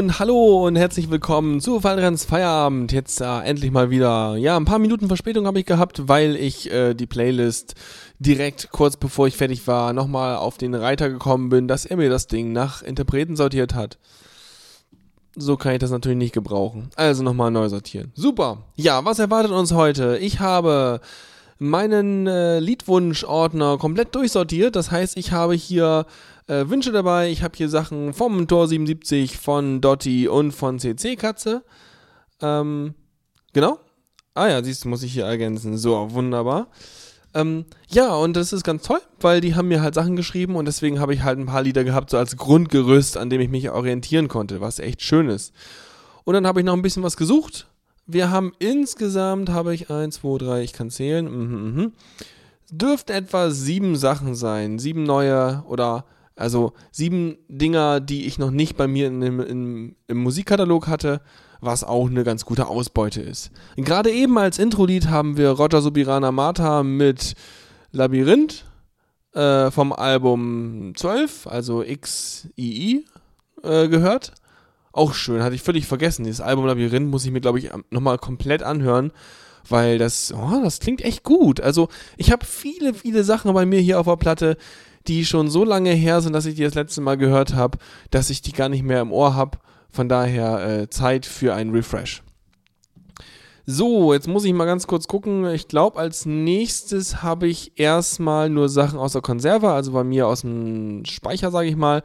Und hallo und herzlich willkommen zu Fallrenns Feierabend. Jetzt äh, endlich mal wieder. Ja, ein paar Minuten Verspätung habe ich gehabt, weil ich äh, die Playlist direkt kurz bevor ich fertig war nochmal auf den Reiter gekommen bin, dass er mir das Ding nach Interpreten sortiert hat. So kann ich das natürlich nicht gebrauchen. Also nochmal neu sortieren. Super. Ja, was erwartet uns heute? Ich habe meinen äh, Liedwunsch-Ordner komplett durchsortiert. Das heißt, ich habe hier äh, Wünsche dabei. Ich habe hier Sachen vom Tor 77, von Dotti und von CC Katze. Ähm, genau. Ah ja, siehst du, muss ich hier ergänzen. So, wunderbar. Ähm, ja, und das ist ganz toll, weil die haben mir halt Sachen geschrieben und deswegen habe ich halt ein paar Lieder gehabt, so als Grundgerüst, an dem ich mich orientieren konnte, was echt schön ist. Und dann habe ich noch ein bisschen was gesucht. Wir haben insgesamt, habe ich eins, zwei, drei, ich kann zählen, mhm, mhm. dürften etwa sieben Sachen sein, sieben neue oder also sieben Dinger, die ich noch nicht bei mir in, in, im Musikkatalog hatte, was auch eine ganz gute Ausbeute ist. Gerade eben als Intro-Lied haben wir Roger Subirana Mata mit Labyrinth äh, vom Album 12, also XII, äh, gehört. Auch schön, hatte ich völlig vergessen. Dieses Album Labyrinth muss ich mir, glaube ich, nochmal komplett anhören, weil das, oh, das klingt echt gut. Also, ich habe viele, viele Sachen bei mir hier auf der Platte, die schon so lange her sind, dass ich die das letzte Mal gehört habe, dass ich die gar nicht mehr im Ohr habe. Von daher äh, Zeit für einen Refresh. So, jetzt muss ich mal ganz kurz gucken. Ich glaube, als nächstes habe ich erstmal nur Sachen aus der Konserve, also bei mir aus dem Speicher, sage ich mal.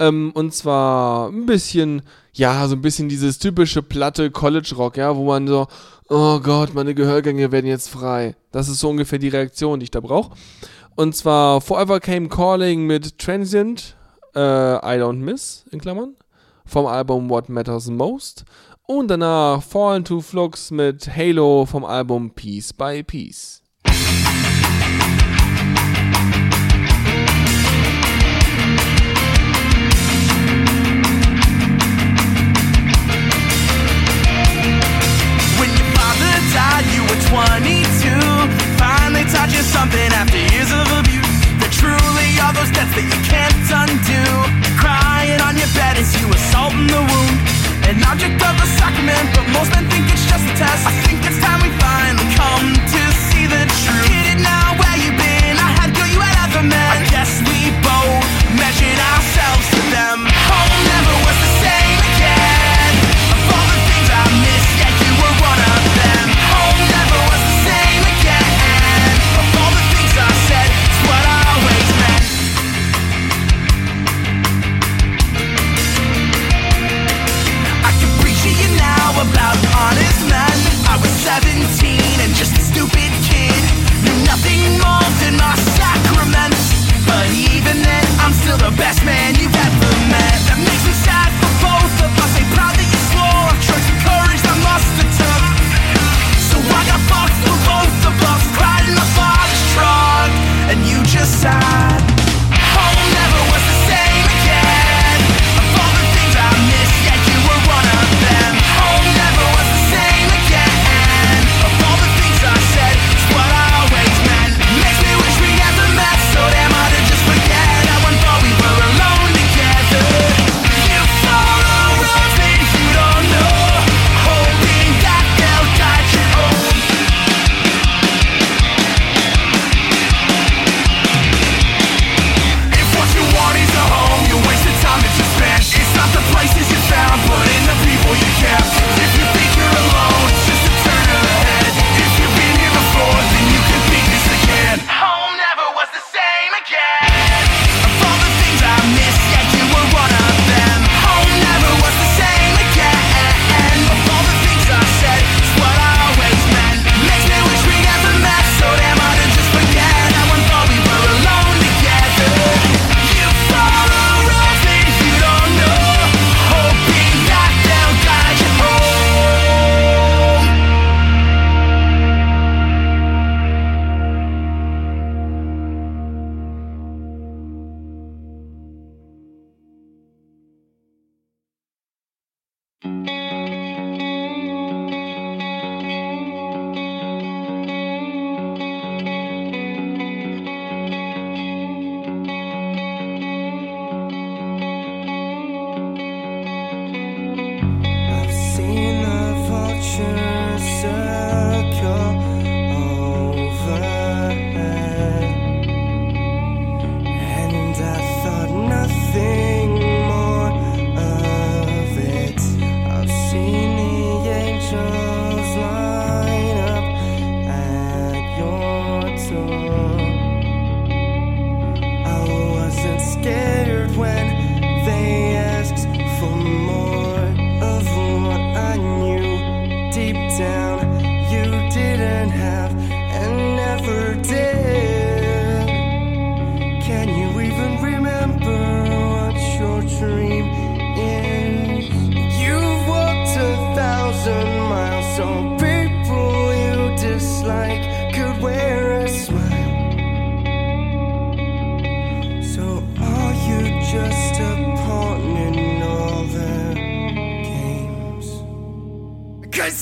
Ähm, und zwar ein bisschen, ja, so ein bisschen dieses typische platte College Rock, ja, wo man so, oh Gott, meine Gehörgänge werden jetzt frei. Das ist so ungefähr die Reaktion, die ich da brauche. Und zwar Forever Came Calling mit Transient, äh, I Don't Miss, in Klammern, vom Album What Matters Most. Und danach Fallen to Flux mit Halo vom Album Piece by Piece. When your father died, you were 22. Finally taught you something after years those debts that you can't undo.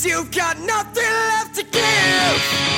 You've got nothing left to give.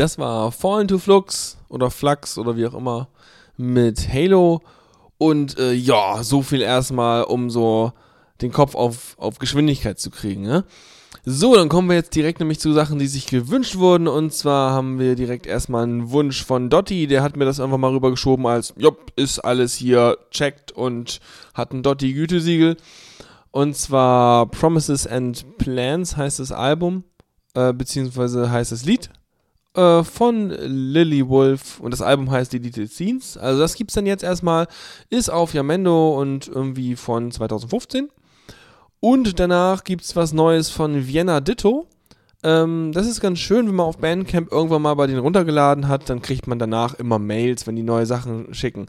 Das war Fall into Flux oder Flux oder wie auch immer mit Halo. Und äh, ja, so viel erstmal, um so den Kopf auf, auf Geschwindigkeit zu kriegen. Ne? So, dann kommen wir jetzt direkt nämlich zu Sachen, die sich gewünscht wurden. Und zwar haben wir direkt erstmal einen Wunsch von Dotti. Der hat mir das einfach mal rübergeschoben als, jopp, ist alles hier checkt und hat ein Dotti-Gütesiegel. Und zwar Promises and Plans heißt das Album, äh, beziehungsweise heißt das Lied äh, von Lily Wolf und das Album heißt Deleted Scenes. Also das gibt's dann jetzt erstmal, ist auf Yamendo und irgendwie von 2015. Und danach gibt's was Neues von Vienna Ditto. Ähm, das ist ganz schön, wenn man auf Bandcamp irgendwann mal bei denen runtergeladen hat, dann kriegt man danach immer Mails, wenn die neue Sachen schicken.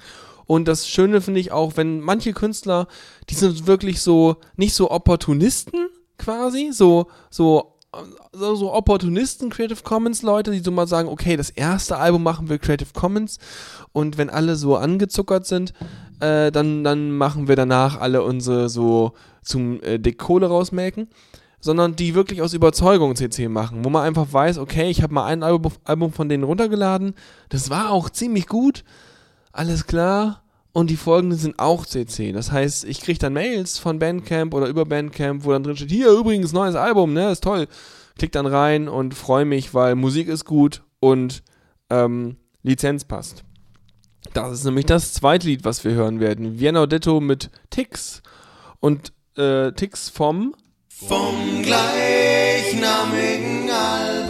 Und das Schöne finde ich auch, wenn manche Künstler, die sind wirklich so, nicht so Opportunisten quasi, so, so, so, so Opportunisten Creative Commons Leute, die so mal sagen, okay, das erste Album machen wir Creative Commons und wenn alle so angezuckert sind, äh, dann, dann machen wir danach alle unsere so zum äh, Dick Kohle rausmelken sondern die wirklich aus Überzeugung CC machen, wo man einfach weiß, okay, ich habe mal ein Album, Album von denen runtergeladen, das war auch ziemlich gut, alles klar, und die folgenden sind auch CC. Das heißt, ich kriege dann Mails von Bandcamp oder über Bandcamp, wo dann drin steht, hier übrigens neues Album, ne, ist toll. Klick dann rein und freue mich, weil Musik ist gut und ähm, Lizenz passt. Das ist nämlich das zweite Lied, was wir hören werden. Vienna Ditto mit Tix. Und äh, Tix vom Vom gleichnamigen Album.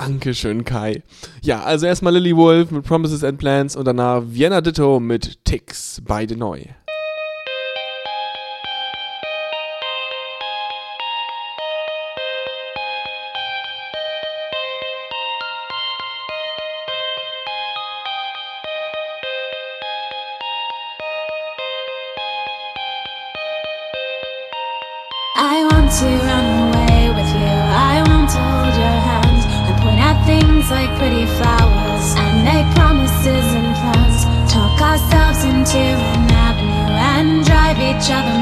Dankeschön, Kai. Ja, also erstmal Lily Wolf mit Promises and Plans und danach Vienna Ditto mit Tix, beide neu. Each other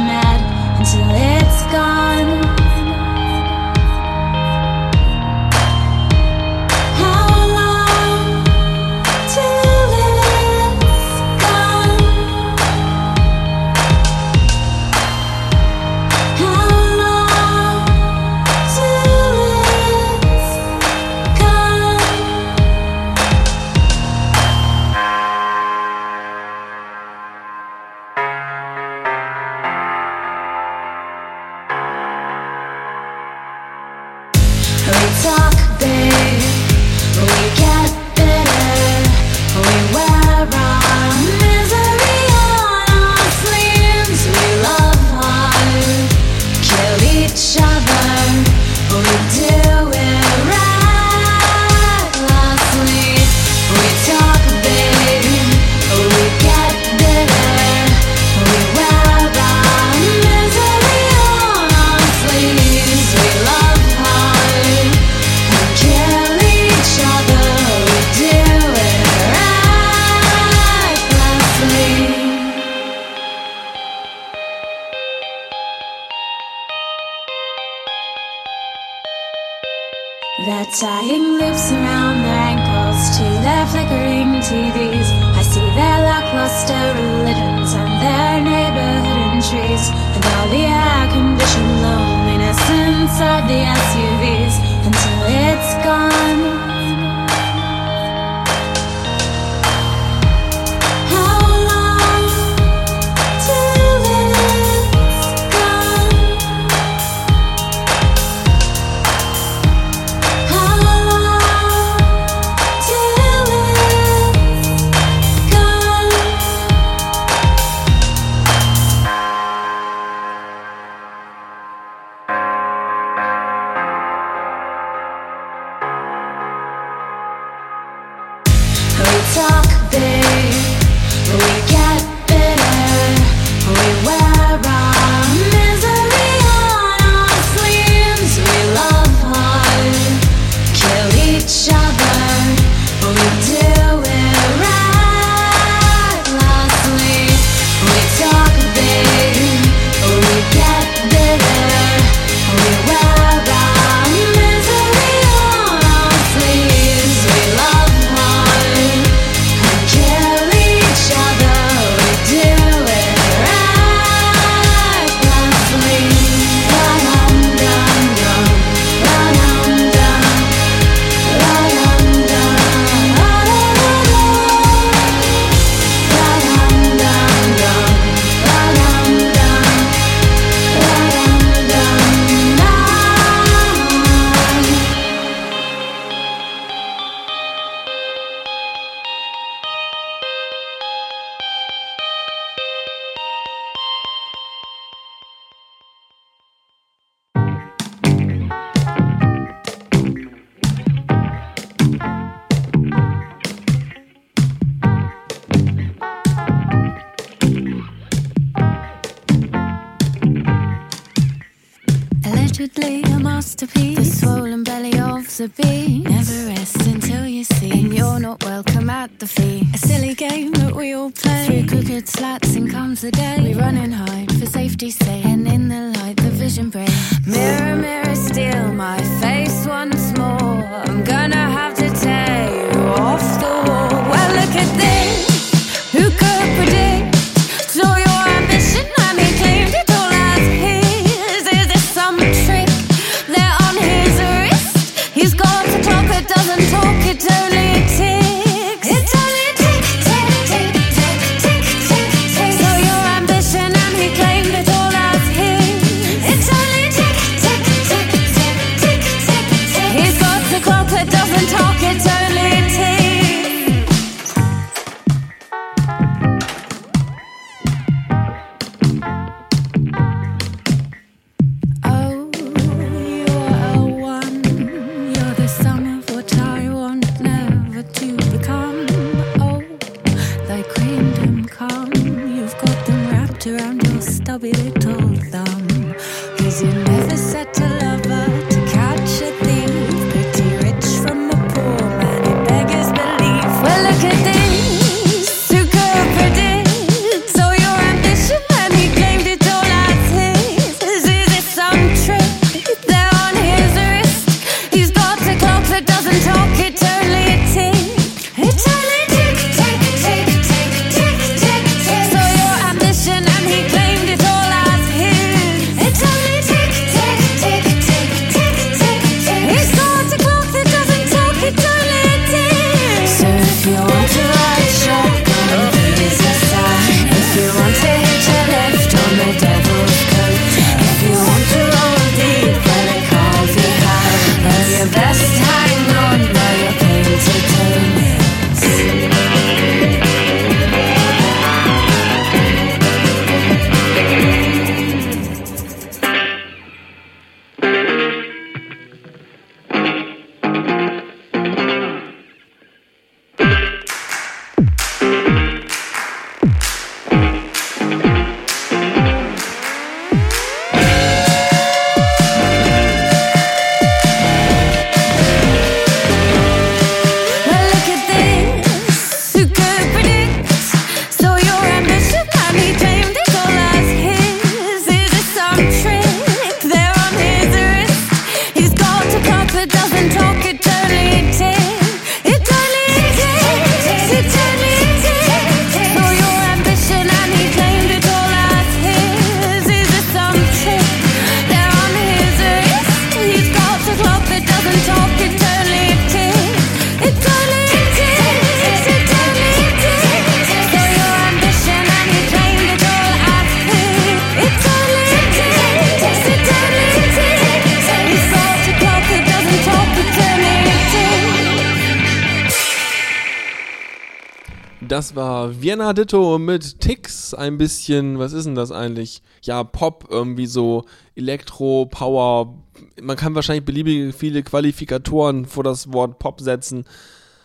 Vienna Ditto mit Ticks, ein bisschen, was ist denn das eigentlich? Ja, Pop, irgendwie so Elektro, Power. Man kann wahrscheinlich beliebige viele Qualifikatoren vor das Wort Pop setzen.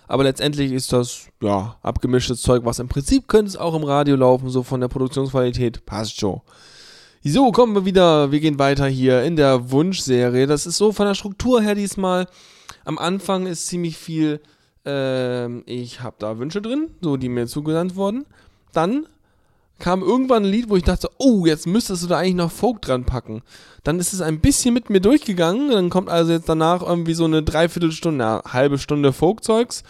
Aber letztendlich ist das, ja, abgemischtes Zeug, was im Prinzip könnte es auch im Radio laufen, so von der Produktionsqualität. Passt schon. So, kommen wir wieder, wir gehen weiter hier in der Wunschserie. Das ist so von der Struktur her diesmal. Am Anfang ist ziemlich viel ähm, ich habe da Wünsche drin, so die mir zugesandt wurden. Dann kam irgendwann ein Lied, wo ich dachte, oh, jetzt müsstest du da eigentlich noch Folk dran packen. Dann ist es ein bisschen mit mir durchgegangen. Dann kommt also jetzt danach irgendwie so eine Dreiviertelstunde, eine halbe Stunde Folkzeugs.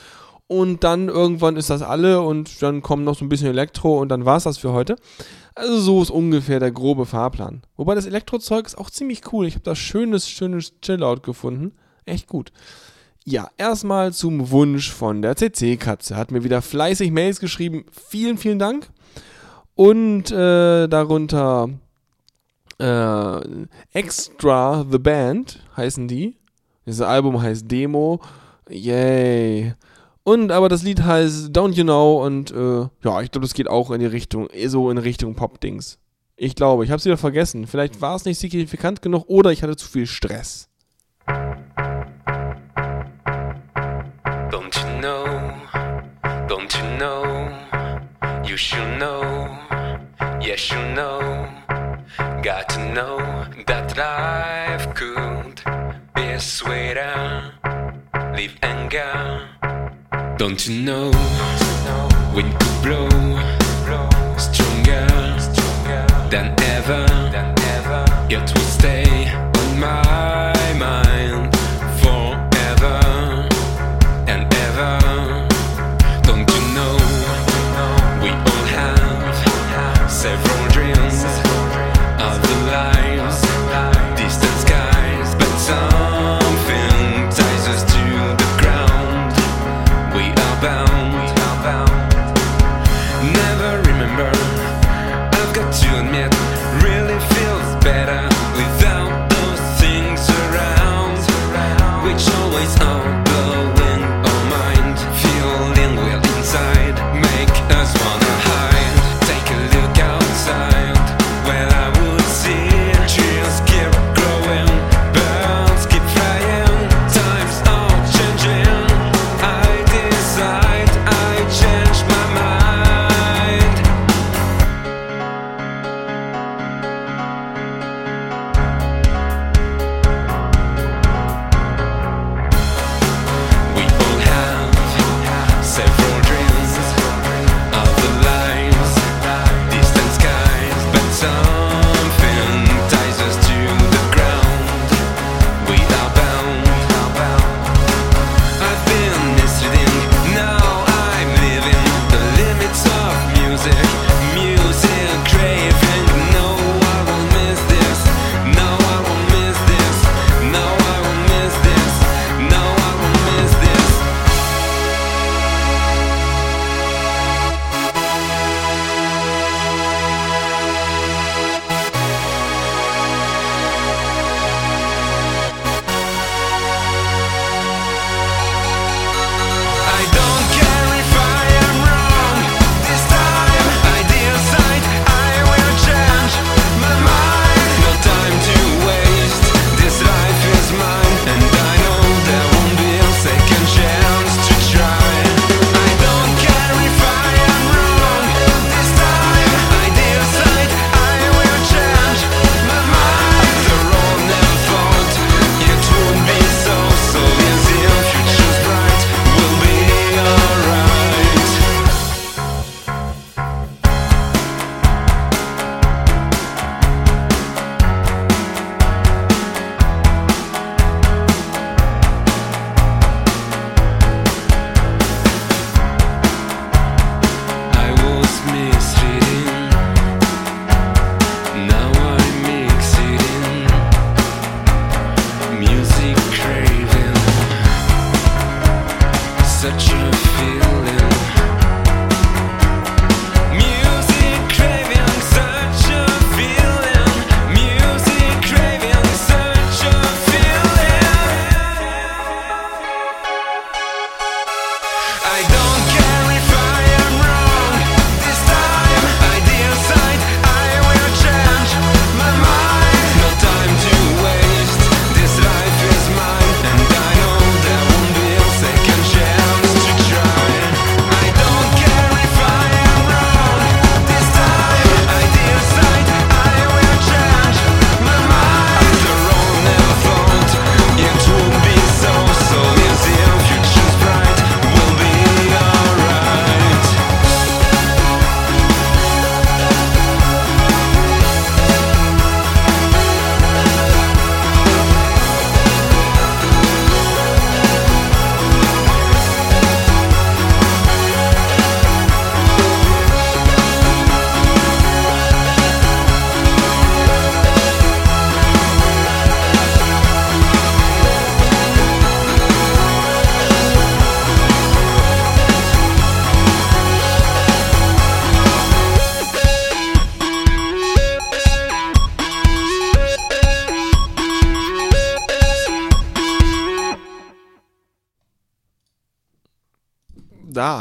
Und dann irgendwann ist das alle und dann kommt noch so ein bisschen Elektro und dann war es das für heute. Also so ist ungefähr der grobe Fahrplan. Wobei das Elektrozeug ist auch ziemlich cool. Ich habe da schönes, schönes Chillout gefunden. Echt gut. Ja, erstmal zum Wunsch von der CC-Katze. Hat mir wieder fleißig Mails geschrieben. Vielen, vielen Dank. Und äh, darunter äh, Extra The Band heißen die. Dieses Album heißt Demo. Yay. Und aber das Lied heißt Don't You Know und äh, ja, ich glaube, das geht auch in die Richtung, so in Richtung Pop-Dings. Ich glaube, ich habe es wieder vergessen. Vielleicht war es nicht signifikant genug oder ich hatte zu viel Stress. You know? You should know. Yes, you know. Got to know that life could be sweeter. Leave anger. Don't you know? Wind could blow stronger than ever. It will stay on my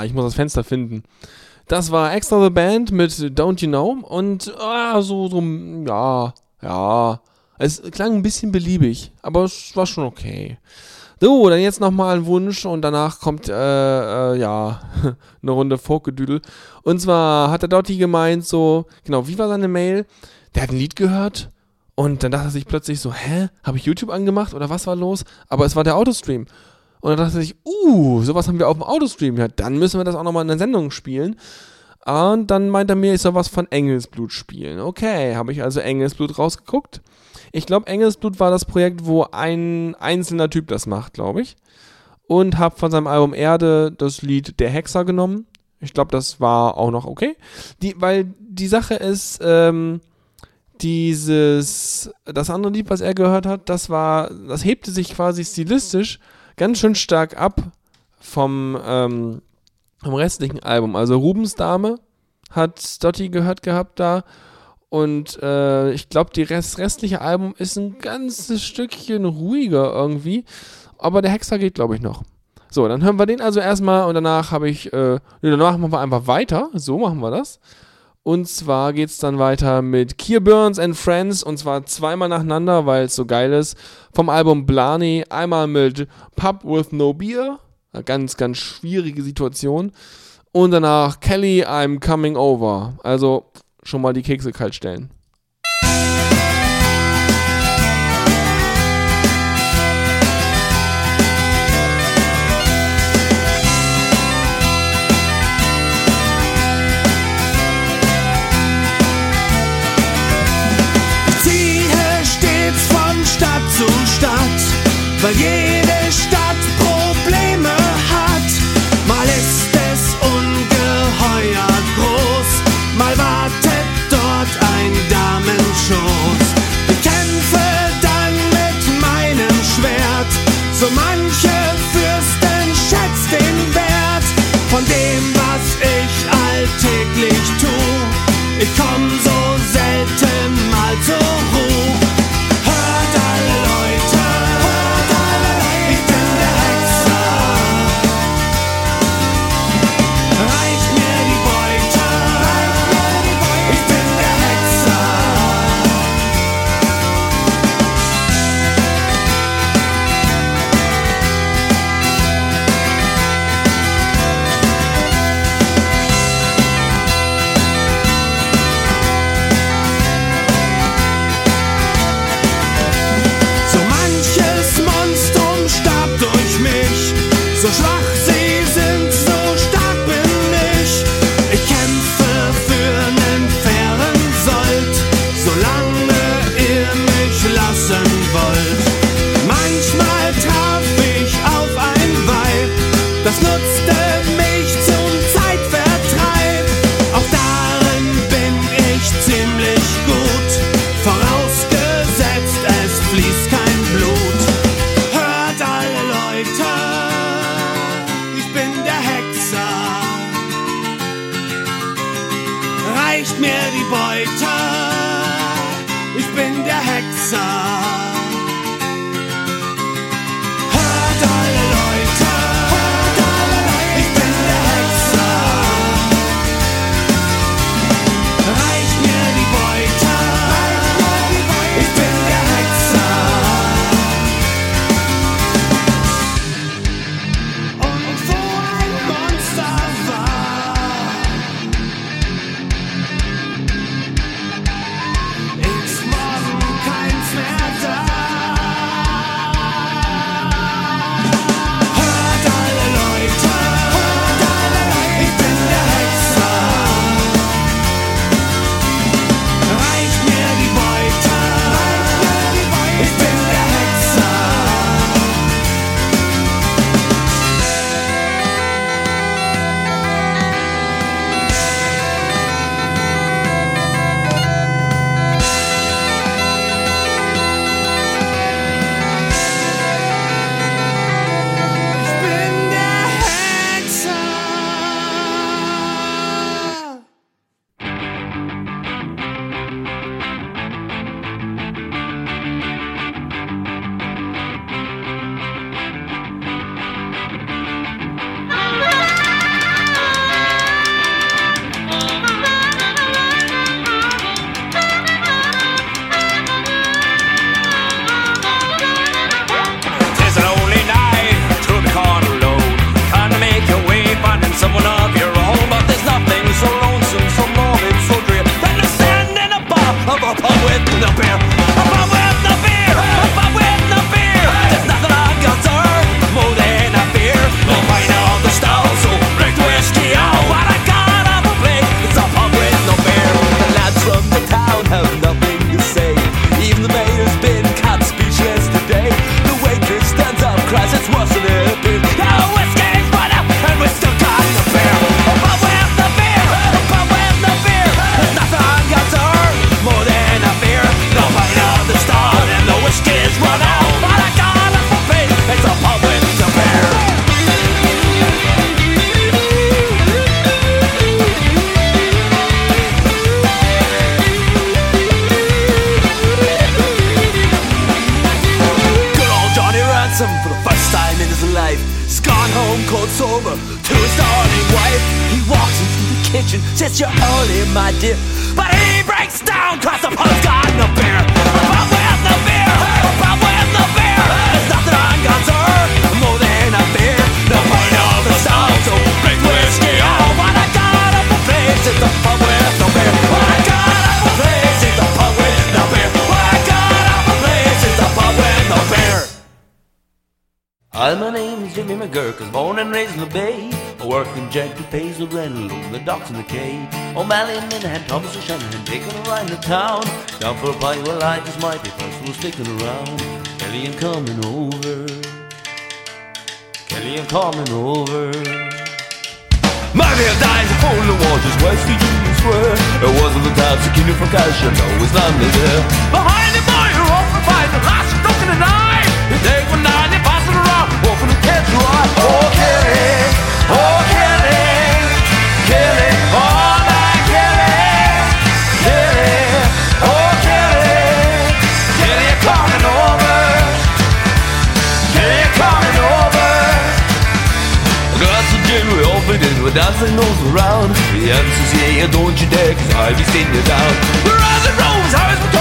Da, ich muss das Fenster finden. Das war Extra the Band mit Don't You Know und ah, so, so, ja, ja. Es klang ein bisschen beliebig, aber es war schon okay. So, dann jetzt nochmal ein Wunsch und danach kommt, äh, äh, ja, eine Runde Folkgedüdel. Und zwar hat der Dotti gemeint, so, genau, wie war seine Mail? Der hat ein Lied gehört und dann dachte er sich plötzlich so, hä, habe ich YouTube angemacht oder was war los? Aber es war der Autostream. Und dann dachte sich, uh, sowas haben wir auf dem Autostream. Ja, dann müssen wir das auch nochmal in der Sendung spielen. Und dann meint er mir, ich soll was von Engelsblut spielen. Okay, habe ich also Engelsblut rausgeguckt. Ich glaube, Engelsblut war das Projekt, wo ein einzelner Typ das macht, glaube ich. Und habe von seinem Album Erde das Lied Der Hexer genommen. Ich glaube, das war auch noch okay. Die, weil die Sache ist, ähm, dieses, das andere Lied, was er gehört hat, das war, das hebte sich quasi stilistisch ganz schön stark ab vom, ähm, vom restlichen Album. Also Rubens Dame hat Dotti gehört gehabt da. Und äh, ich glaube, das Rest, restliche Album ist ein ganzes Stückchen ruhiger irgendwie. Aber der Hexer geht, glaube ich, noch. So, dann hören wir den also erstmal und danach habe ich, äh, nee, danach machen wir einfach weiter. So machen wir das. Und zwar geht es dann weiter mit Kier Burns and Friends und zwar zweimal nacheinander, weil es so geil ist. Vom Album Blarney einmal mit Pub with No Beer, eine ganz, ganz schwierige Situation. Und danach Kelly, I'm Coming Over. Also schon mal die Kekse kalt stellen. Weil jede because you know it's lonely there. don't you dare, cause I'll be sitting you down. Rise and roll,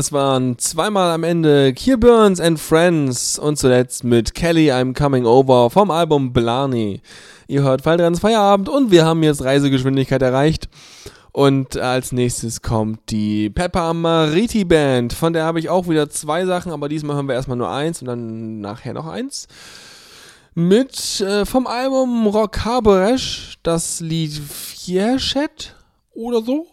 Das waren zweimal am Ende Keir Burns and Friends und zuletzt mit Kelly I'm Coming Over vom Album Blarney. Ihr hört Falldrens Feierabend und wir haben jetzt Reisegeschwindigkeit erreicht. Und als nächstes kommt die Peppa Mariti Band. Von der habe ich auch wieder zwei Sachen, aber diesmal hören wir erstmal nur eins und dann nachher noch eins. Mit äh, vom Album Rock Haberesch das Lied Fierschet oder so.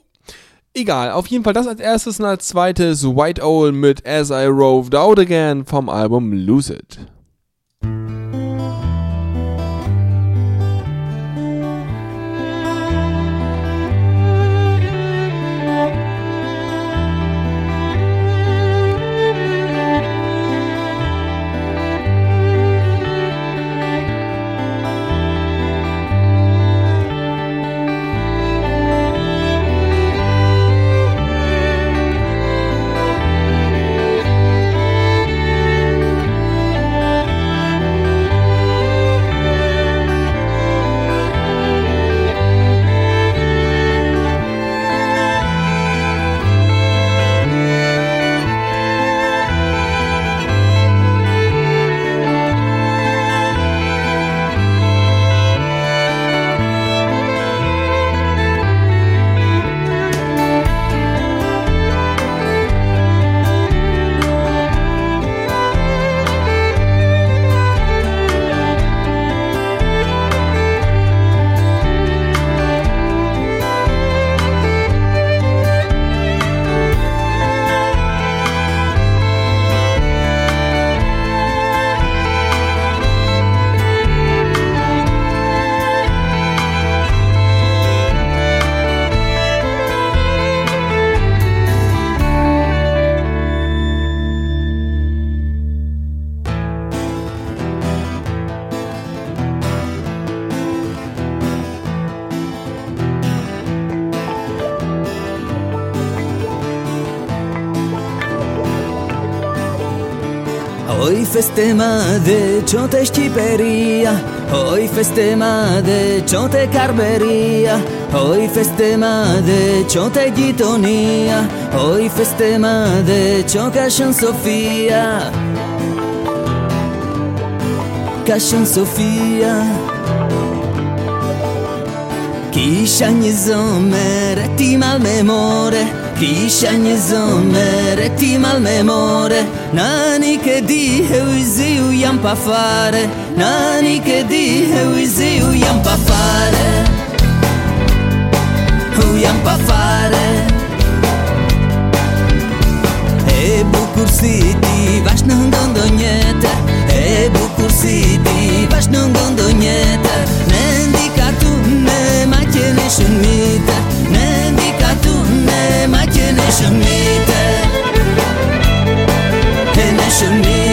Egal, auf jeden Fall das als erstes und als zweites White Owl mit As I Roved Out Again vom Album Lose It. festema de ciò-te sciperia Oi festema de ciò-te carberia. Oi festema de ciò-te ghitonia. Oi festema de ciò Cascian Sofia. Cascian Sofia. Kisha një zëmër e ti mal me more Kisha një zëmër e ti mal me more Nani ke di he uziu jam pa fare. Nani ke di he uziu jam pa fare. U jam pa fare. E bukur si ti vash në ndondo njëtër E bukur si ti vash në ndondo njëtër Ne ndika tu ne ma qene shumitër Ne ndika tu ne ma qene shumitër 是你。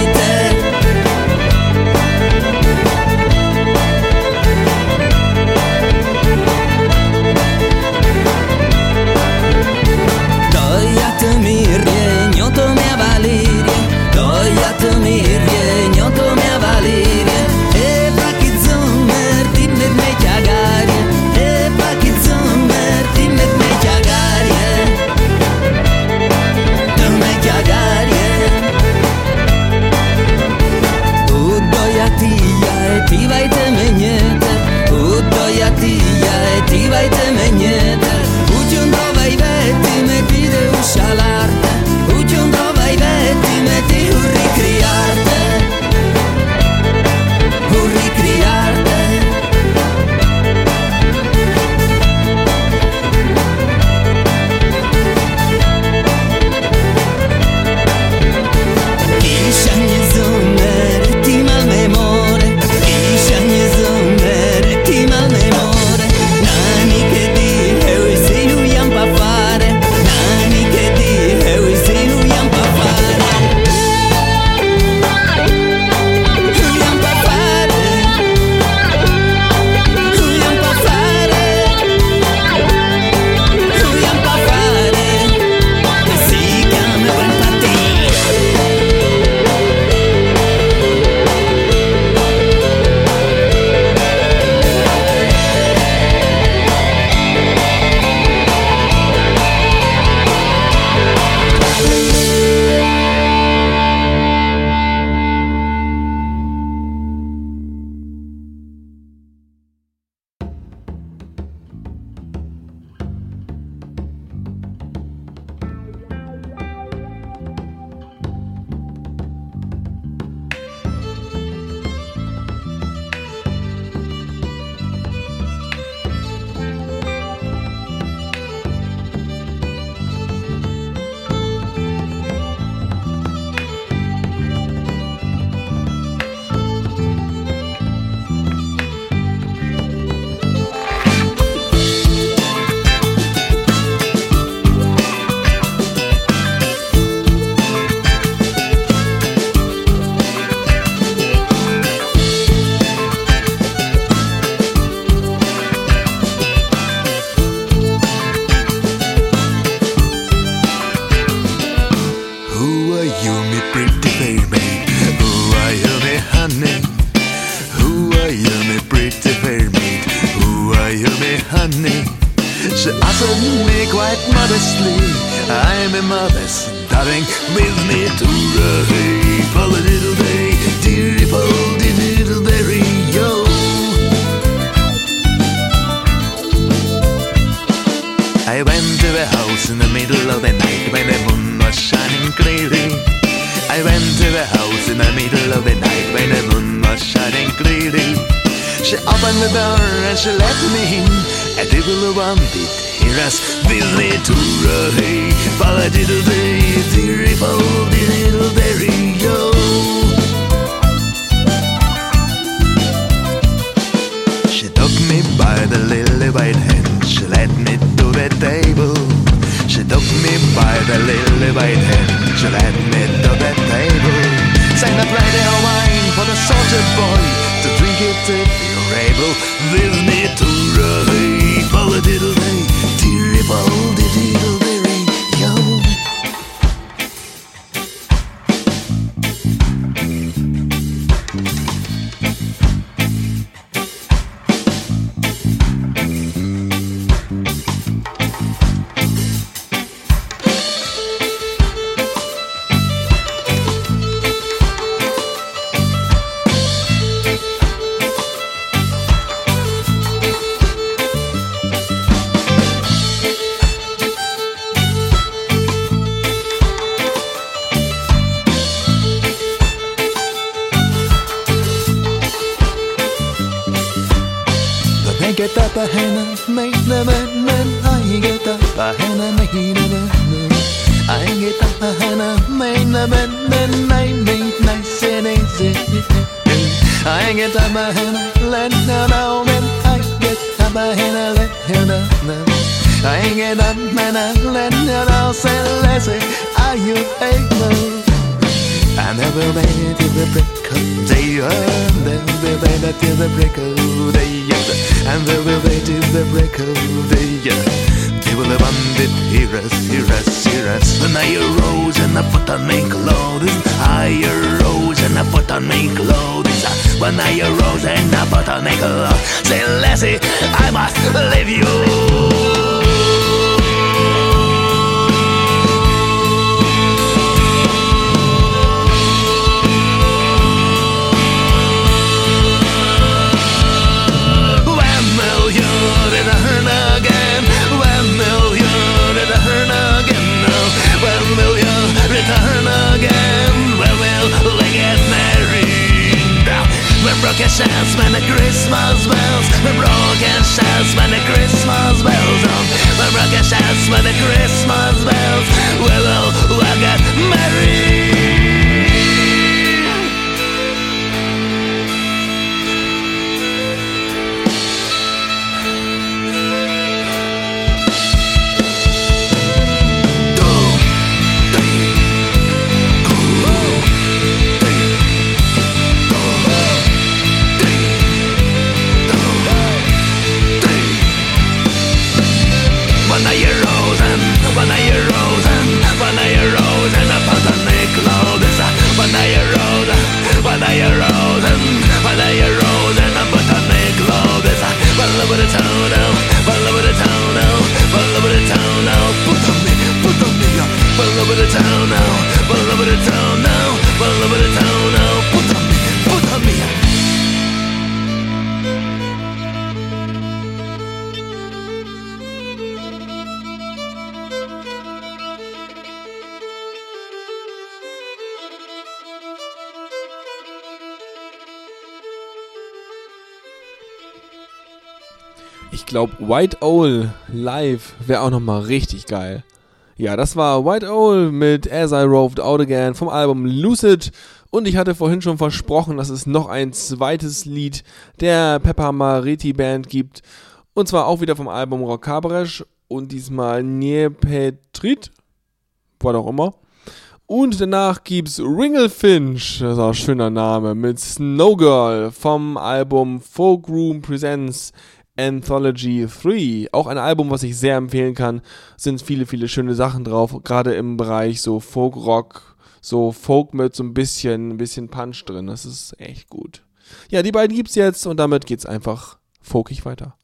Are you able and there will be till the break of day, and there will be till the break of day, and there will be till the break of day. They will have bandit, hear us, hear us, hear us. When I arose and I put on my clothes, I arose and I put on my clothes. When I arose and I put on my clothes, say, Lassie, I must leave you. Broken shells, when the Christmas bells, when broken shells, when the Christmas bells, on. when broken shells, when the Christmas bells, when will we get married? Over the town now, well, over the town now, well, over the town now. Put on me, put on me, well, over the town now, well, over the town now, well, over the town glaube, White Owl live wäre auch nochmal richtig geil. Ja, das war White Owl mit As I Roved Out Again vom Album Lucid. Und ich hatte vorhin schon versprochen, dass es noch ein zweites Lied der Pepper Mariti Band gibt. Und zwar auch wieder vom Album Rockabresch und diesmal Niepetrit. Was auch immer. Und danach gibt's Ringelfinch, das ist auch ein schöner Name, mit Snowgirl vom Album Folk Room Presents Anthology 3. Auch ein Album, was ich sehr empfehlen kann. Sind viele, viele schöne Sachen drauf, gerade im Bereich so Folk Rock, so Folk mit so ein bisschen, ein bisschen Punch drin. Das ist echt gut. Ja, die beiden gibt's jetzt und damit geht's einfach folkig weiter.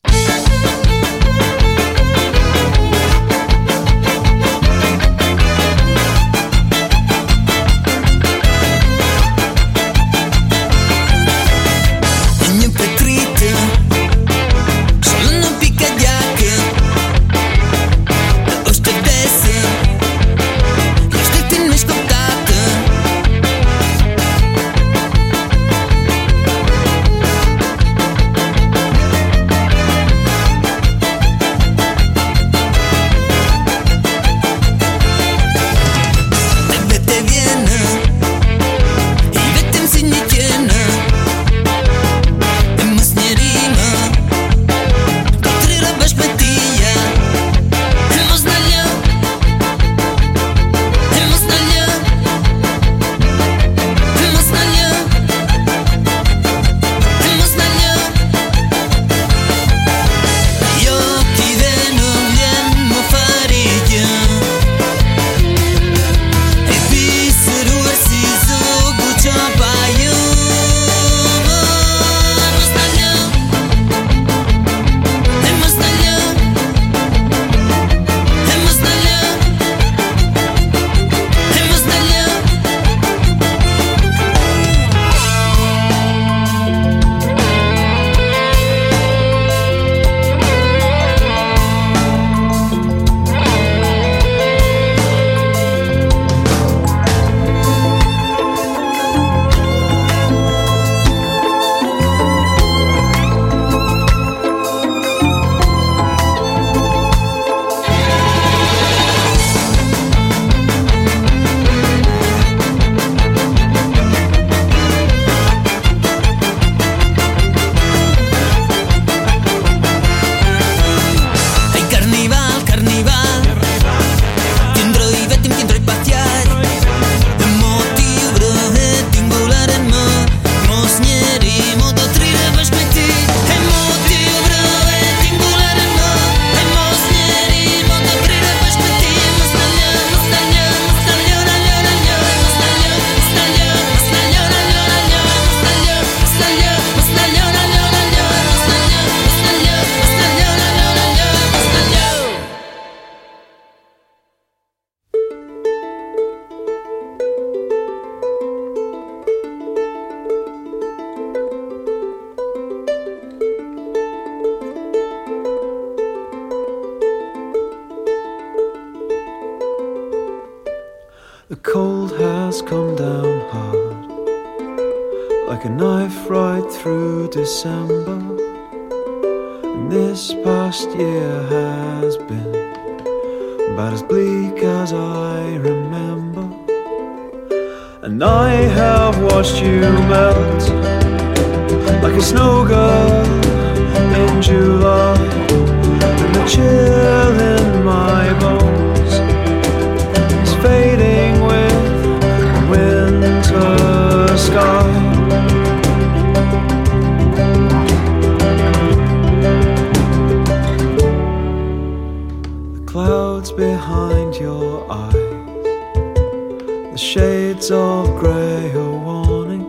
Grey warning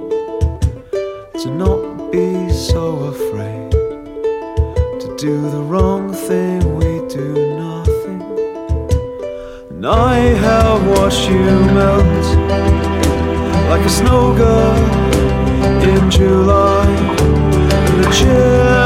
to not be so afraid to do the wrong thing. We do nothing, and I have watched you melt like a snow girl in July, and the chill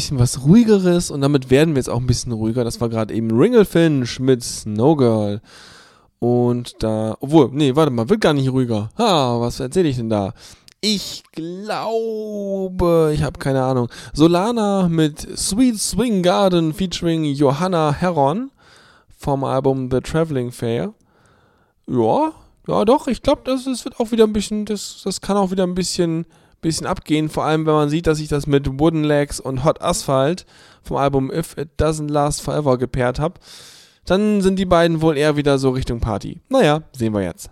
bisschen was ruhigeres und damit werden wir jetzt auch ein bisschen ruhiger. Das war gerade eben Ringelfinch mit Snowgirl. Und da, obwohl, nee, warte mal, wird gar nicht ruhiger. Ha, was erzähle ich denn da? Ich glaube, ich habe keine Ahnung. Solana mit Sweet Swing Garden featuring Johanna Herron vom Album The Traveling Fair. Ja, ja doch, ich glaube, das, das wird auch wieder ein bisschen, das, das kann auch wieder ein bisschen, bisschen abgehen. Vor allem, wenn man sieht, dass ich das mit Wooden Legs und Hot Asphalt vom Album If It Doesn't Last Forever gepaart habe. Dann sind die beiden wohl eher wieder so Richtung Party. Naja, sehen wir jetzt.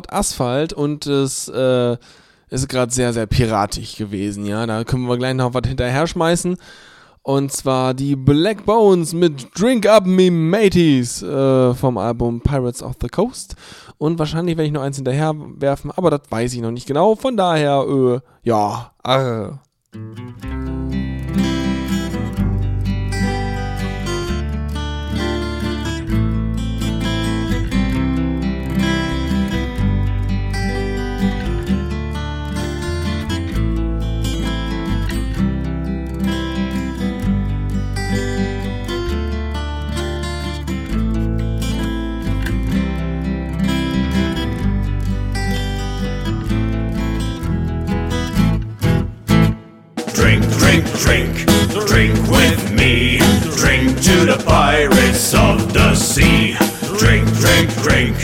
Ort Asphalt und es äh, ist gerade sehr, sehr piratig gewesen. Ja, da können wir gleich noch was hinterher schmeißen. Und zwar die Black Bones mit Drink Up Me Mateys äh, vom Album Pirates of the Coast. Und wahrscheinlich werde ich noch eins hinterher werfen, aber das weiß ich noch nicht genau. Von daher, äh, ja, arre. Drink, drink with me. Drink to the pirates of the sea. Drink, drink, drink,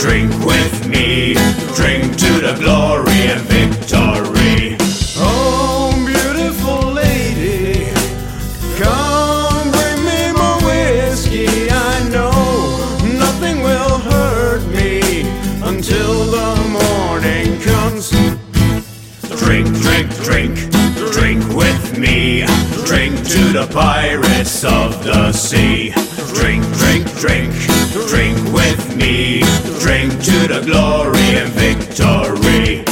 drink with me. Drink to the glory and victory. Oh, beautiful lady, come bring me more whiskey. I know nothing will hurt me until the morning comes. Drink, drink, drink the pirates of the sea. Drink, drink, drink, drink with me. Drink to the glory and victory.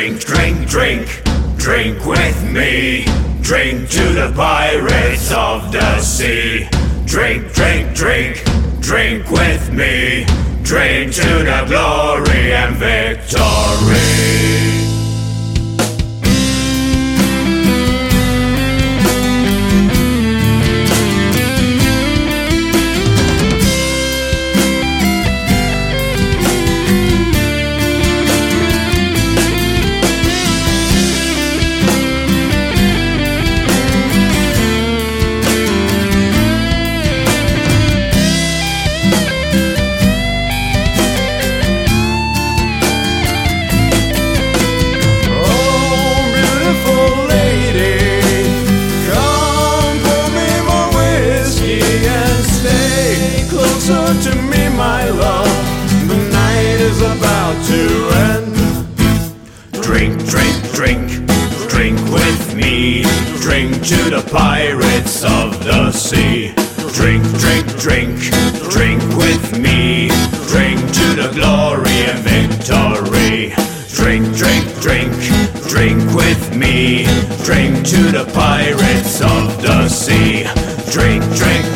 Drink, drink, drink, drink with me. Drink to the pirates of the sea. Drink, drink, drink, drink with me. Drink to the glory and victory. To the pirates of the sea. Drink, drink, drink, drink with me. Drink to the glory and victory. Drink, drink, drink, drink with me. Drink to the pirates of the sea. Drink, drink, drink, drink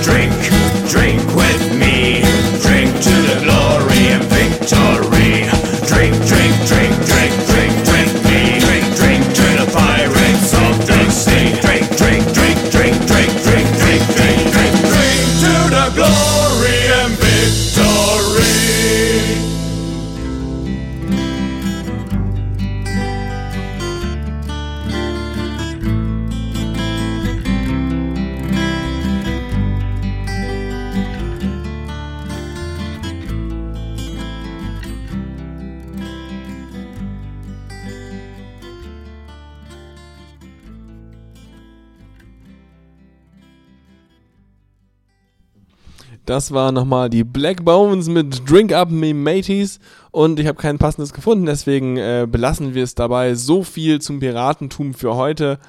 Das war nochmal die Black Bones mit Drink Up Me Mateys und ich habe kein passendes gefunden, deswegen äh, belassen wir es dabei. So viel zum Piratentum für heute.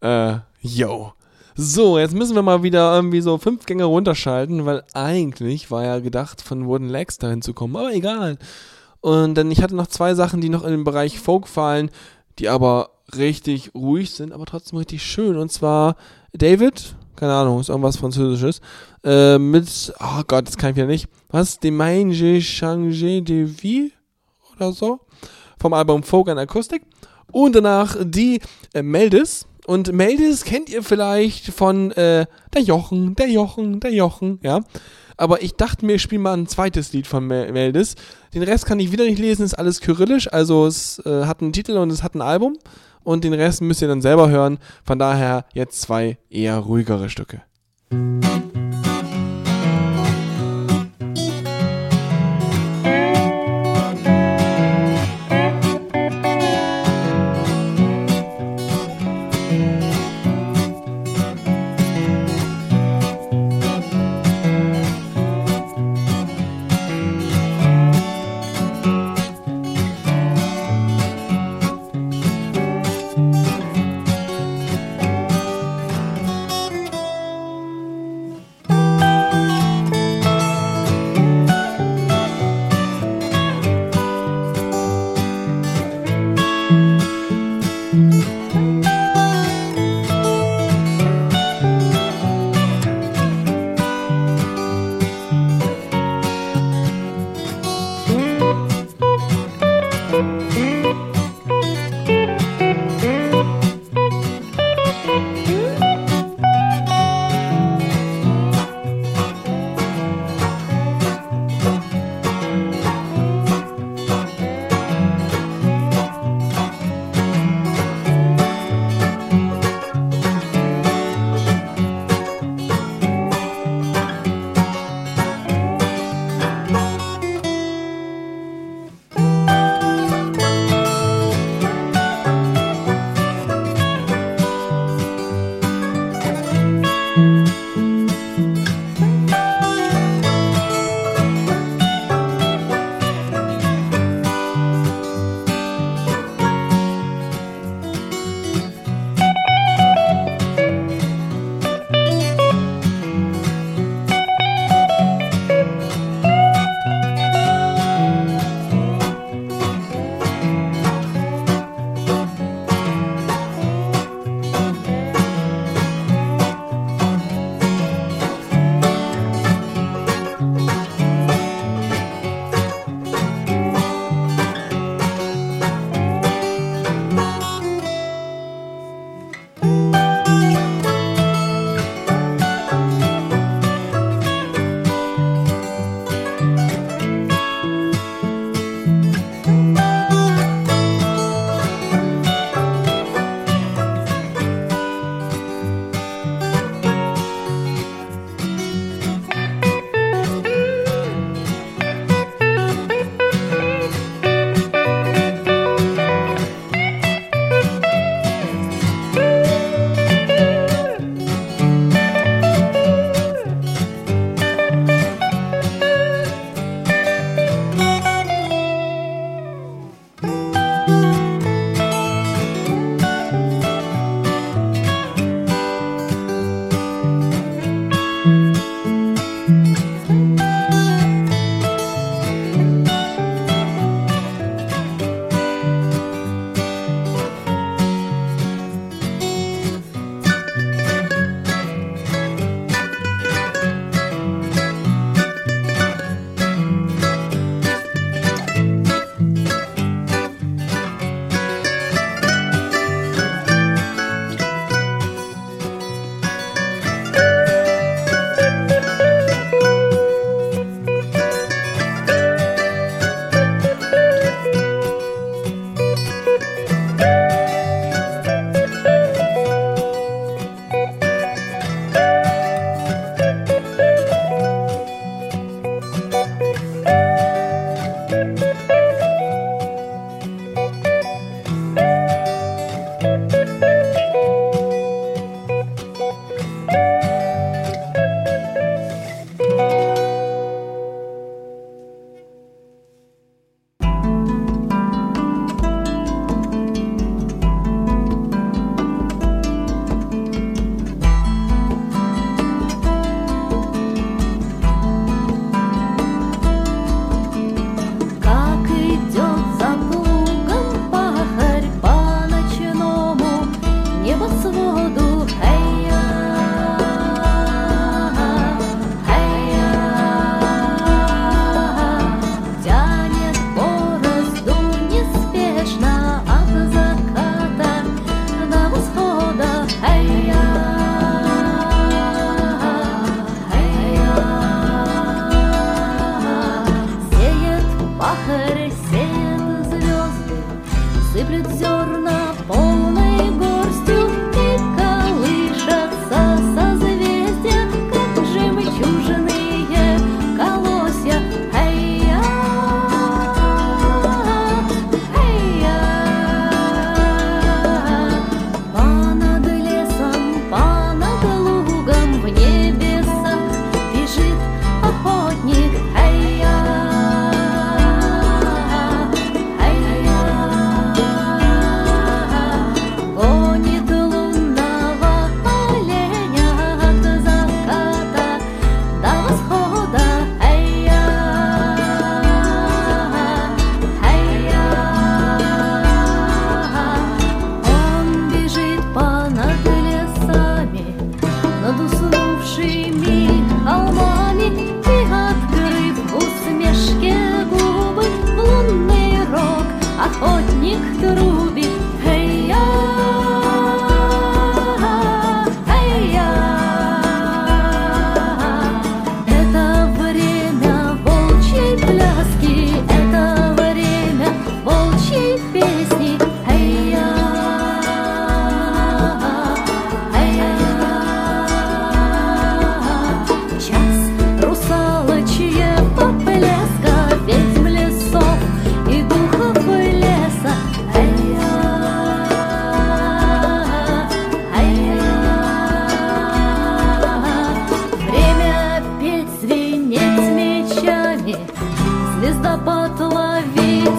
Äh, yo. So, jetzt müssen wir mal wieder irgendwie so fünf Gänge runterschalten, weil eigentlich war ja gedacht, von Wooden Legs dahin zu kommen, aber egal. Und dann, ich hatte noch zwei Sachen, die noch in den Bereich Folk fallen, die aber richtig ruhig sind, aber trotzdem richtig schön. Und zwar David, keine Ahnung, ist irgendwas Französisches, äh, mit, oh Gott, das kann ich wieder nicht. Was? Demain changé de vie? Oder so? Vom Album Folk and Acoustic. Und danach die äh, Meldis. Und Meldis kennt ihr vielleicht von äh, der Jochen, der Jochen, der Jochen, ja. Aber ich dachte mir, ich spiele mal ein zweites Lied von Mel- Meldis. Den Rest kann ich wieder nicht lesen, ist alles kyrillisch. Also es äh, hat einen Titel und es hat ein Album und den Rest müsst ihr dann selber hören. Von daher jetzt zwei eher ruhigere Stücke. Musik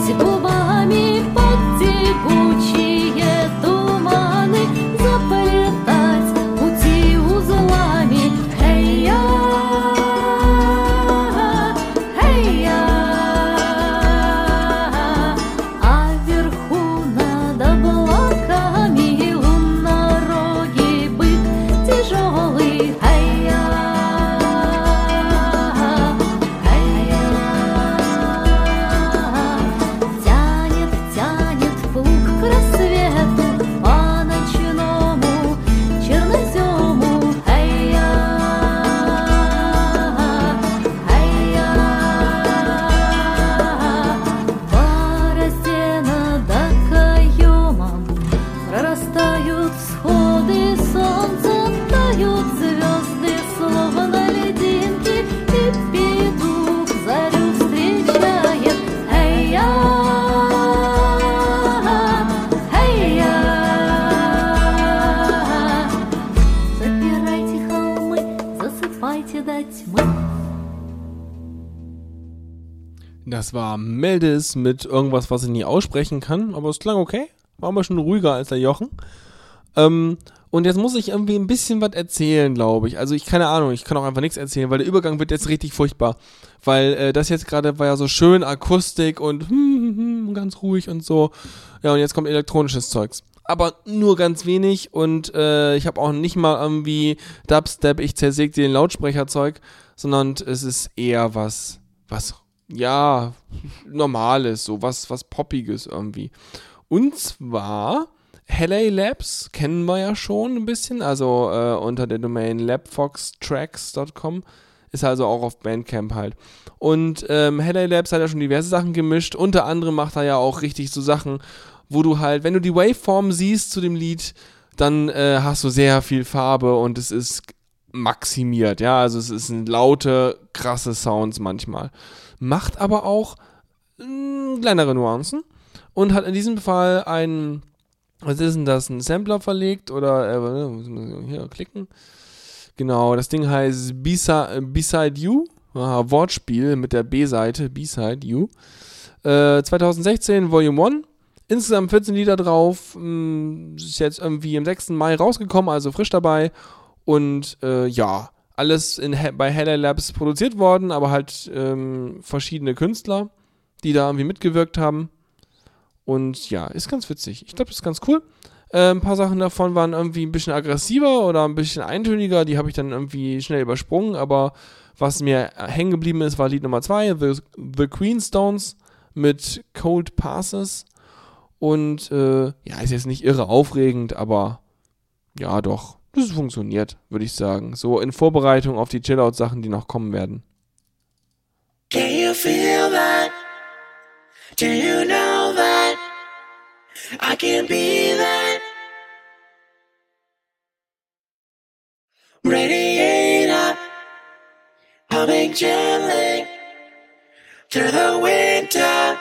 C'est pour Meldis mit irgendwas, was ich nie aussprechen kann, aber es klang okay. War aber schon ruhiger als der Jochen. Ähm, und jetzt muss ich irgendwie ein bisschen was erzählen, glaube ich. Also ich keine Ahnung, ich kann auch einfach nichts erzählen, weil der Übergang wird jetzt richtig furchtbar. Weil äh, das jetzt gerade war ja so schön Akustik und hm, hm, hm, ganz ruhig und so. Ja, und jetzt kommt elektronisches Zeugs. Aber nur ganz wenig und äh, ich habe auch nicht mal irgendwie Dubstep, ich zersäg dir den Lautsprecherzeug, sondern es ist eher was, was, ja, normales, so was, was poppiges irgendwie. Und zwar LA Labs kennen wir ja schon ein bisschen, also äh, unter der Domain labfoxtracks.com ist also auch auf Bandcamp halt. Und ähm, LA Labs hat ja schon diverse Sachen gemischt, unter anderem macht er ja auch richtig so Sachen, wo du halt, wenn du die Waveform siehst zu dem Lied, dann äh, hast du sehr viel Farbe und es ist maximiert, ja, also es sind laute, krasse Sounds manchmal. Macht aber auch mh, kleinere Nuancen und hat in diesem Fall einen, was ist denn das, ein Sampler verlegt oder, äh, hier klicken. Genau, das Ding heißt Beside, You, Aha, Wortspiel mit der B-Seite, Beside You. Äh, 2016, Volume 1. Insgesamt 14 Lieder drauf. Mh, Ist jetzt irgendwie am 6. Mai rausgekommen, also frisch dabei. Und äh, ja, alles in, bei Hella Labs produziert worden, aber halt ähm, verschiedene Künstler, die da irgendwie mitgewirkt haben. Und ja, ist ganz witzig. Ich glaube, das ist ganz cool. Äh, ein paar Sachen davon waren irgendwie ein bisschen aggressiver oder ein bisschen eintöniger. Die habe ich dann irgendwie schnell übersprungen. Aber was mir hängen geblieben ist, war Lied Nummer 2, The, The Queenstones mit Cold Passes. Und äh, ja, ist jetzt nicht irre aufregend, aber ja, doch. Das funktioniert, würde ich sagen. So in Vorbereitung auf die Chillout-Sachen, die noch kommen werden. Can you feel that? Do you know that? I can be that. Radiator, humming gently through the winter.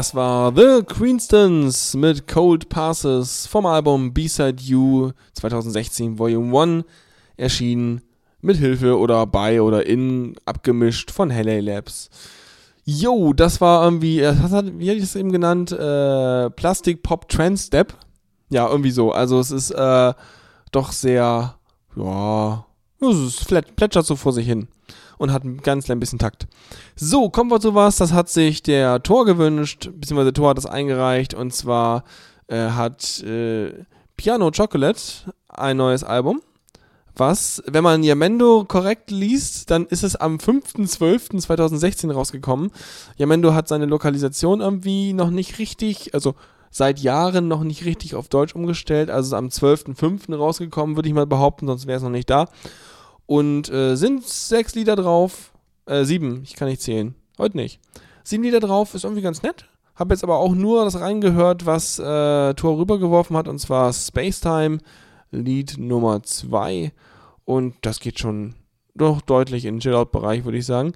Das war The Queenstons mit Cold Passes vom Album B-Side You 2016 Volume 1 erschienen mit Hilfe oder bei oder in abgemischt von Hellay Labs. Yo, das war irgendwie, äh, was hat, wie hätte ich es eben genannt? Äh, Plastic Pop Trans Step. Ja, irgendwie so. Also es ist äh, doch sehr, ja, es ist, plätschert so vor sich hin und hat ein ganz klein bisschen Takt. So, kommen wir zu was, das hat sich der Tor gewünscht, beziehungsweise Tor hat das eingereicht und zwar äh, hat äh, Piano Chocolate ein neues Album. Was, wenn man Yamendo korrekt liest, dann ist es am 5.12.2016 rausgekommen. Yamendo hat seine Lokalisation irgendwie noch nicht richtig, also seit Jahren noch nicht richtig auf Deutsch umgestellt. Also am 12.05. rausgekommen, würde ich mal behaupten, sonst wäre es noch nicht da. Und äh, sind sechs Lieder drauf. Äh, sieben, ich kann nicht zählen. Heute nicht. Sieben Lieder drauf, ist irgendwie ganz nett. Hab jetzt aber auch nur das reingehört, was äh, Thor rübergeworfen hat, und zwar Spacetime, Lied Nummer zwei. Und das geht schon doch deutlich in den Chill-Out-Bereich, würde ich sagen.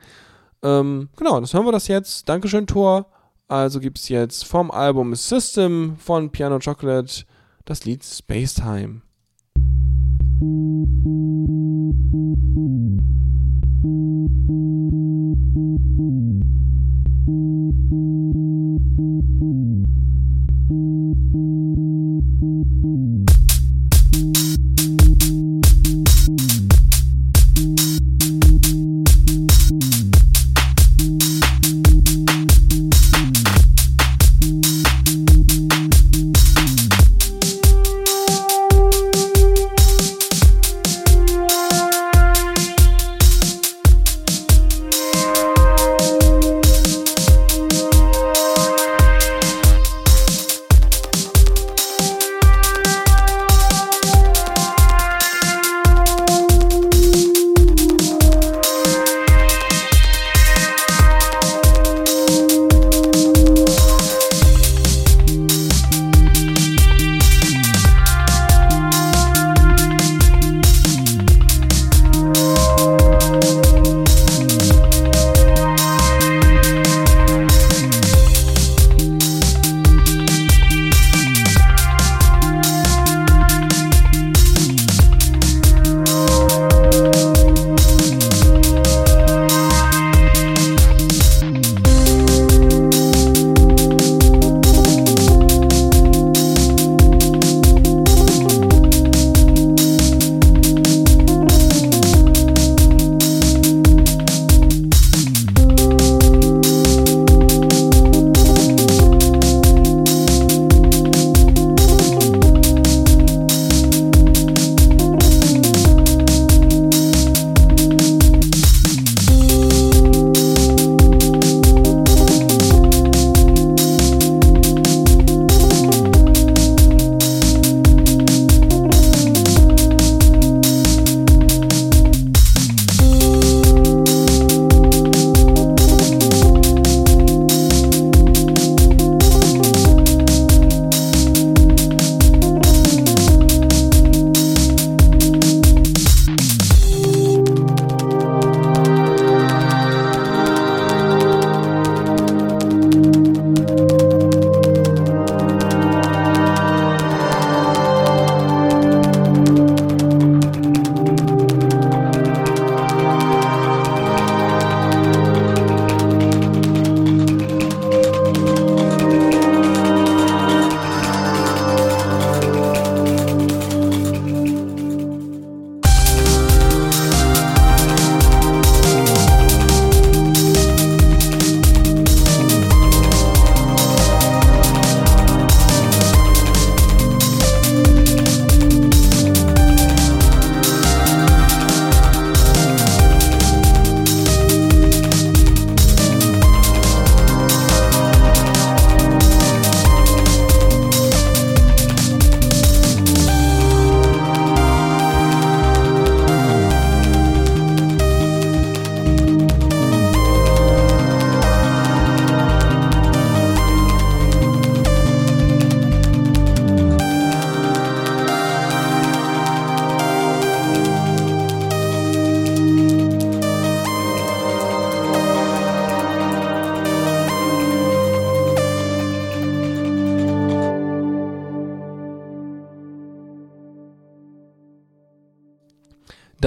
Ähm, genau, das hören wir das jetzt. Dankeschön, Thor. Also gibt es jetzt vom Album System von Piano Chocolate das Lied Spacetime. Thank you.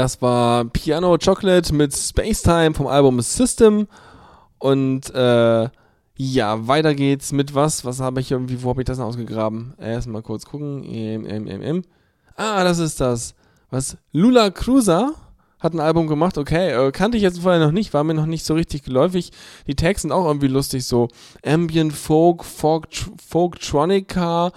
Das war Piano Chocolate mit Spacetime vom Album System. Und äh, ja, weiter geht's mit was? Was habe ich irgendwie, wo habe ich das denn ausgegraben? Erstmal kurz gucken. Ähm, ähm, ähm, ähm. Ah, das ist das. Was? Lula Cruiser hat ein Album gemacht, okay, äh, kannte ich jetzt vorher noch nicht, war mir noch nicht so richtig geläufig. Die Tags sind auch irgendwie lustig, so Ambient Folk, Folk, Folktronica,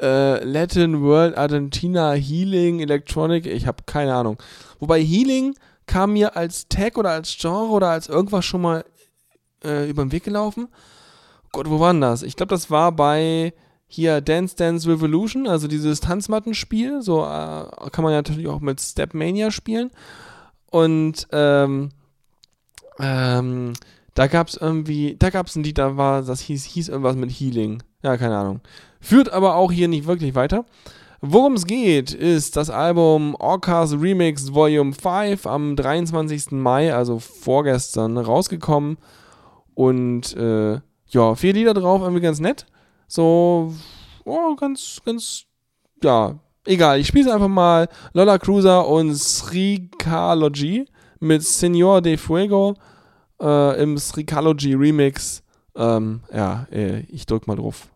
äh, Latin World, Argentina, Healing, Electronic, ich habe keine Ahnung. Wobei Healing kam mir als Tag oder als Genre oder als irgendwas schon mal äh, über den Weg gelaufen. Gott, wo war denn das? Ich glaube, das war bei hier Dance Dance Revolution, also dieses Tanzmattenspiel. So äh, kann man ja natürlich auch mit Stepmania spielen. Und ähm, ähm, da gab es irgendwie, da gab es ein Lied, da war, das hieß, hieß irgendwas mit Healing. Ja, keine Ahnung. Führt aber auch hier nicht wirklich weiter. Worum es geht, ist das Album Orcas Remix Volume 5 am 23. Mai, also vorgestern, rausgekommen. Und äh, ja, vier Lieder drauf, irgendwie ganz nett. So, oh, ganz, ganz, ja, egal. Ich spiele einfach mal Lola Cruiser und Srikalogy mit Senor de Fuego äh, im Srikalogy Remix. Ähm, ja, äh, ich drück mal drauf.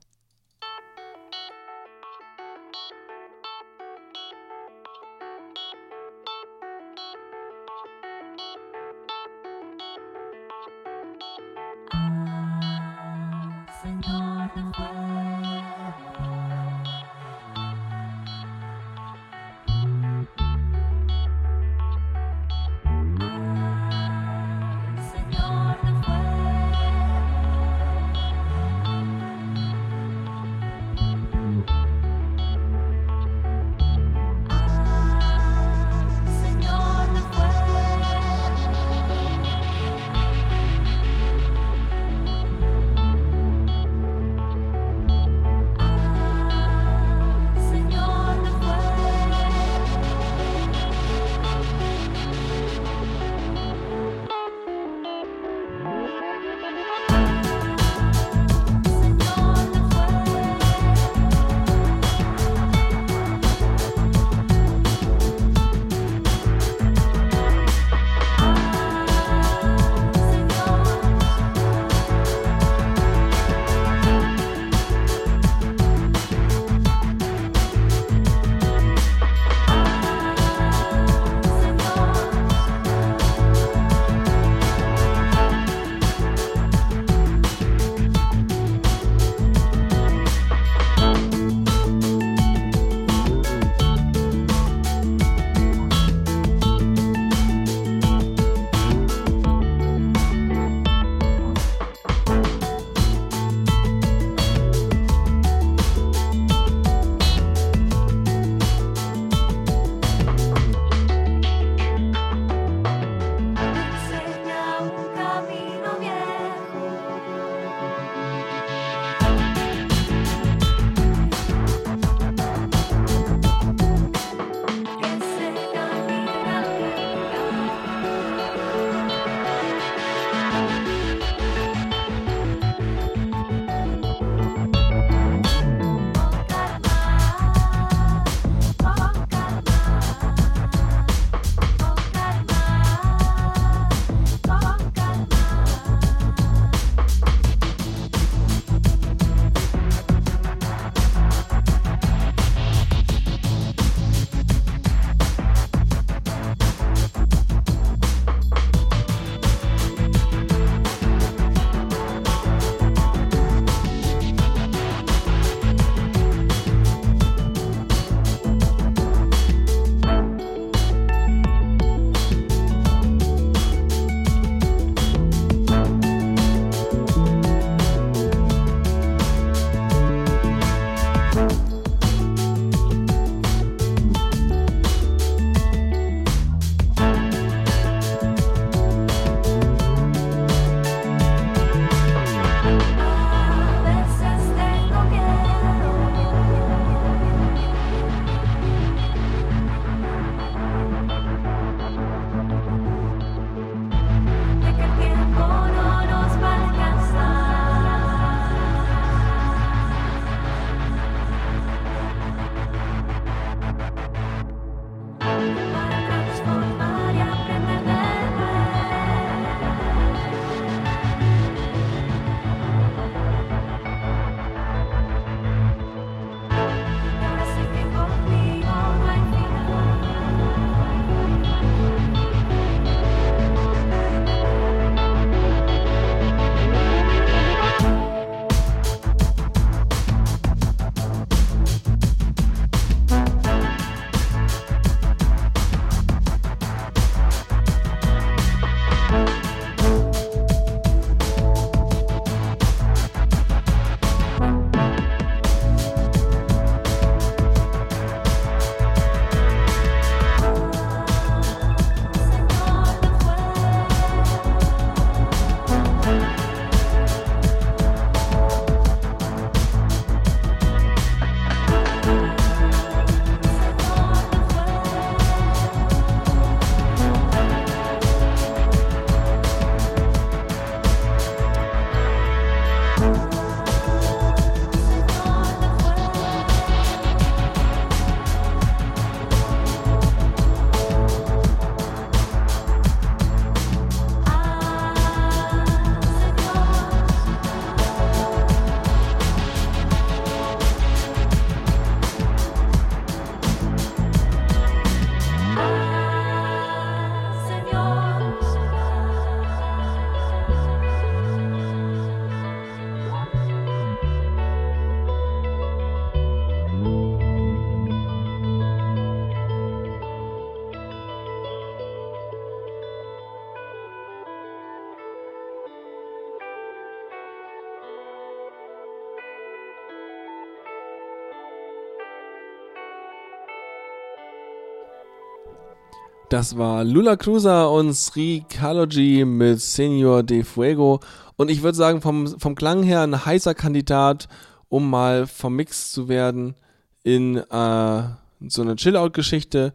Das war Lula Cruiser und Sri Kaloji mit Senor de Fuego. Und ich würde sagen, vom, vom Klang her ein heißer Kandidat, um mal vermixt zu werden in äh, so eine Chill-Out-Geschichte.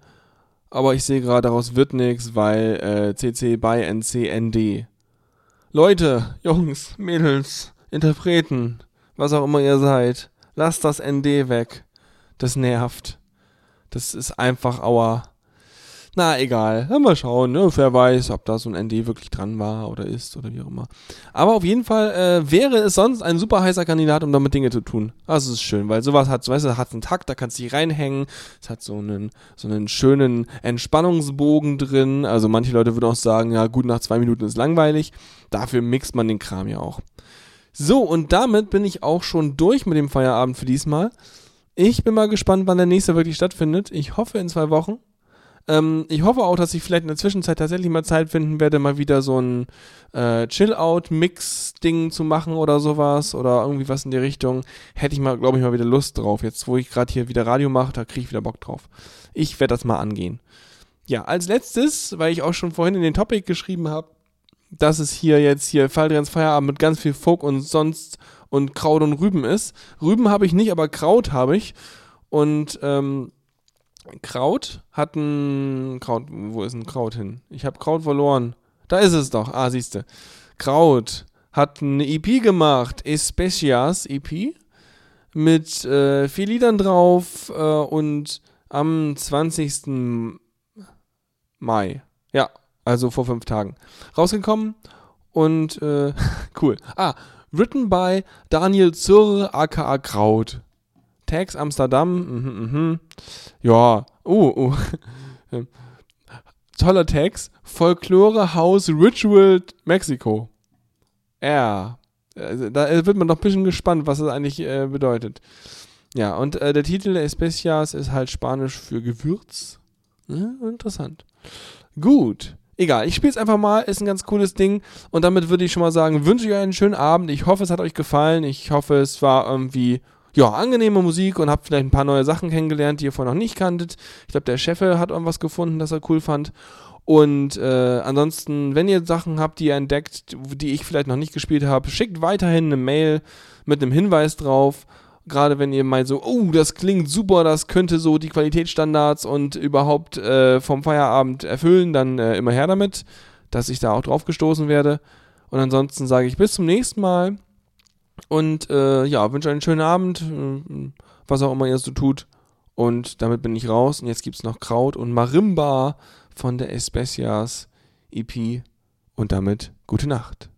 Aber ich sehe gerade, daraus wird nichts, weil äh, CC by NCND. Leute, Jungs, Mädels, Interpreten, was auch immer ihr seid, lasst das ND weg. Das nervt. Das ist einfach Aua. Na, egal. Mal schauen, ne? Wer weiß, ob da so ein ND wirklich dran war oder ist oder wie auch immer. Aber auf jeden Fall äh, wäre es sonst ein super heißer Kandidat, um damit Dinge zu tun. Also es ist schön, weil sowas hat, weißt du, hat einen Takt, da kannst du dich reinhängen. Es hat so einen, so einen schönen Entspannungsbogen drin. Also manche Leute würden auch sagen, ja gut, nach zwei Minuten ist langweilig. Dafür mixt man den Kram ja auch. So, und damit bin ich auch schon durch mit dem Feierabend für diesmal. Ich bin mal gespannt, wann der nächste wirklich stattfindet. Ich hoffe in zwei Wochen. Ähm, ich hoffe auch, dass ich vielleicht in der Zwischenzeit tatsächlich mal Zeit finden werde, mal wieder so ein äh, Chill-Out-Mix-Ding zu machen oder sowas oder irgendwie was in die Richtung. Hätte ich mal, glaube ich, mal wieder Lust drauf. Jetzt, wo ich gerade hier wieder Radio mache, da kriege ich wieder Bock drauf. Ich werde das mal angehen. Ja, als letztes, weil ich auch schon vorhin in den Topic geschrieben habe, dass es hier jetzt hier Faldrians Feierabend mit ganz viel Folk und sonst und Kraut und Rüben ist. Rüben habe ich nicht, aber Kraut habe ich. Und ähm, Kraut hat ein Kraut. Wo ist ein Kraut hin? Ich habe Kraut verloren. Da ist es doch. Ah, siehste. Kraut hat eine EP gemacht, Especias EP, mit äh, vier Liedern drauf äh, und am 20. Mai. Ja, also vor fünf Tagen. Rausgekommen und äh, cool. Ah, written by Daniel Zurr, aka Kraut. Tags Amsterdam, mhm, mhm. Ja, oh, oh. Toller Text. Folklore House Ritual Mexiko. Ja. Also, da wird man doch ein bisschen gespannt, was das eigentlich äh, bedeutet. Ja, und äh, der Titel Especias ist halt Spanisch für Gewürz. Ja, interessant. Gut. Egal, ich spiele es einfach mal, ist ein ganz cooles Ding. Und damit würde ich schon mal sagen, wünsche ich euch einen schönen Abend. Ich hoffe, es hat euch gefallen. Ich hoffe, es war irgendwie, ja, angenehme Musik und habt vielleicht ein paar neue Sachen kennengelernt, die ihr vorher noch nicht kanntet. Ich glaube, der Chef hat irgendwas gefunden, das er cool fand. Und äh, ansonsten, wenn ihr Sachen habt, die ihr entdeckt, die ich vielleicht noch nicht gespielt habe, schickt weiterhin eine Mail mit einem Hinweis drauf. Gerade wenn ihr meint so, oh, das klingt super, das könnte so die Qualitätsstandards und überhaupt äh, vom Feierabend erfüllen, dann äh, immer her damit, dass ich da auch drauf gestoßen werde. Und ansonsten sage ich bis zum nächsten Mal und äh, ja, wünsche einen schönen Abend, äh, was auch immer ihr so tut. Und damit bin ich raus. Und jetzt gibt es noch Kraut und Marimba von der Especias EP. Und damit gute Nacht.